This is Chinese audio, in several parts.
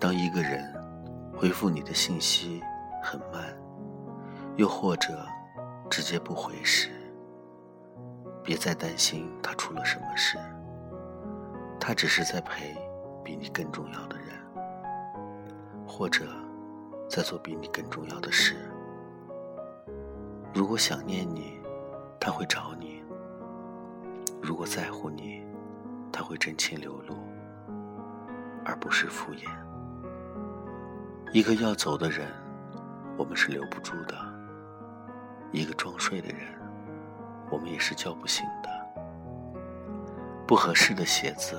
当一个人回复你的信息很慢，又或者直接不回时，别再担心他出了什么事，他只是在陪比你更重要的人，或者在做比你更重要的事。如果想念你，他会找你；如果在乎你，他会真情流露，而不是敷衍。一个要走的人，我们是留不住的；一个装睡的人，我们也是叫不醒的。不合适的鞋子，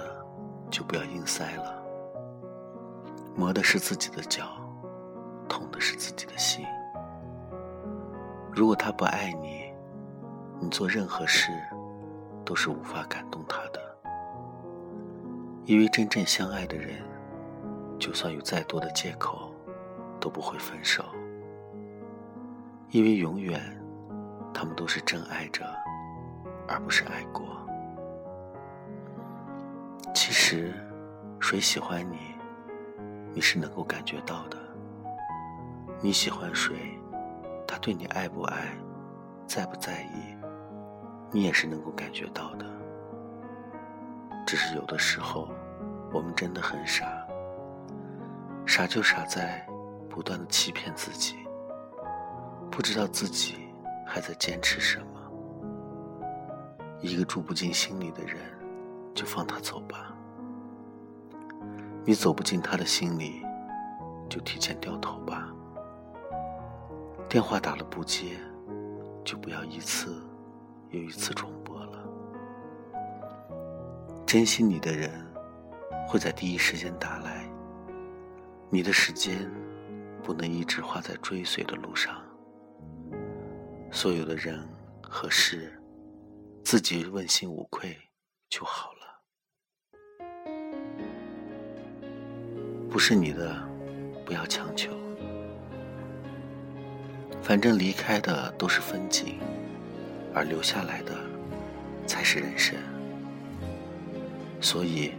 就不要硬塞了。磨的是自己的脚，痛的是自己的心。如果他不爱你，你做任何事都是无法感动他的。因为真正相爱的人，就算有再多的借口，都不会分手。因为永远，他们都是真爱着，而不是爱过。其实，谁喜欢你，你是能够感觉到的。你喜欢谁？他对你爱不爱，在不在意，你也是能够感觉到的。只是有的时候，我们真的很傻，傻就傻在不断的欺骗自己，不知道自己还在坚持什么。一个住不进心里的人，就放他走吧。你走不进他的心里，就提前掉头吧。电话打了不接，就不要一次又一次重拨了。珍惜你的人会在第一时间打来，你的时间不能一直花在追随的路上。所有的人和事，自己问心无愧就好了。不是你的，不要强求。反正离开的都是风景，而留下来的才是人生。所以，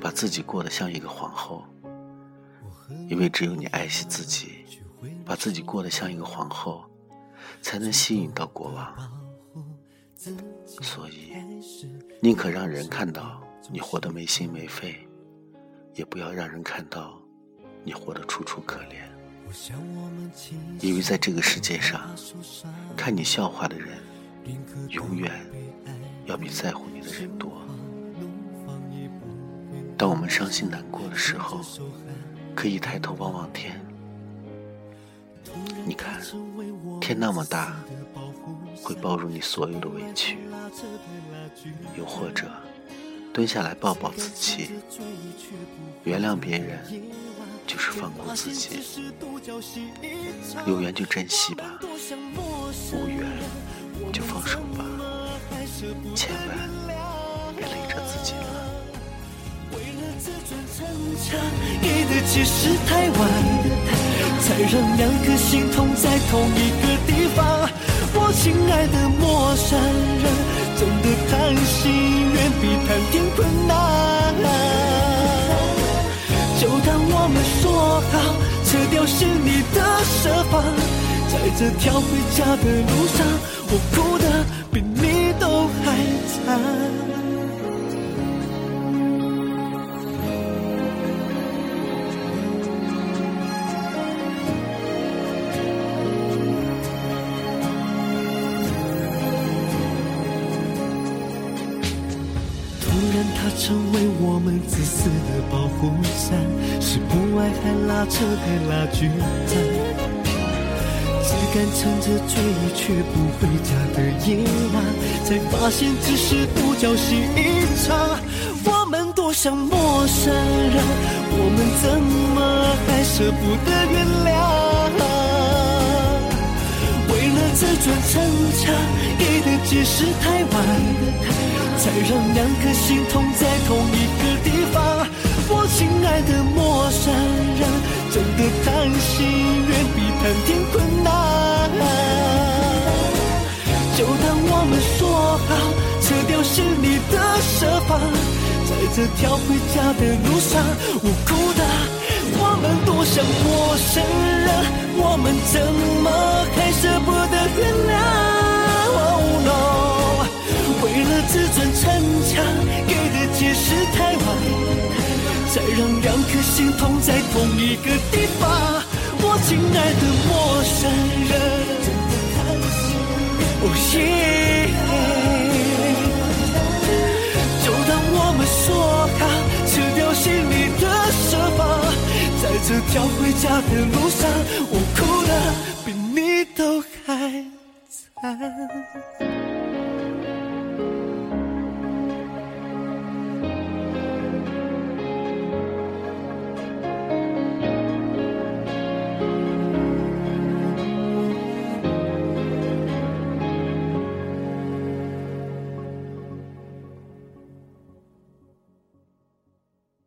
把自己过得像一个皇后，因为只有你爱惜自己，把自己过得像一个皇后，才能吸引到国王。所以，宁可让人看到你活得没心没肺，也不要让人看到你活得楚楚可怜。因为在这个世界上，看你笑话的人，永远要比在乎你的人多。当我们伤心难过的时候，可以抬头望望天，你看，天那么大，会包容你所有的委屈。又或者，蹲下来抱抱自己，原谅别人。就是放过自己，有缘就珍惜吧，无缘就放手吧，千万别累着自己了。的解释太晚，才让两颗心痛在同一个地方。我亲爱的陌生人，真的谈心远比谈天困难。就当我们说好，撤掉是你的设防，在这条回家的路上，我哭它成为我们自私的保护伞，是不爱还拉扯还拉锯战，只敢撑着醉却不回家的夜晚，才发现只是独角戏一场。我们多像陌生人，我们怎么还舍不得原谅？为了这座城墙，给的解释太晚。才让两颗心痛在同一个地方。我亲爱的陌生人，真的谈心远比谈天困难。就当我们说好，撤掉是你的设防，在这条回家的路上，我哭的我们像陌生人，我们怎么还舍不得原谅？为了自尊逞强，给的解释太晚，再让两颗心痛在同一个地方。我亲爱的陌生人，哦耶，这条回家的路上我哭的比你都还惨。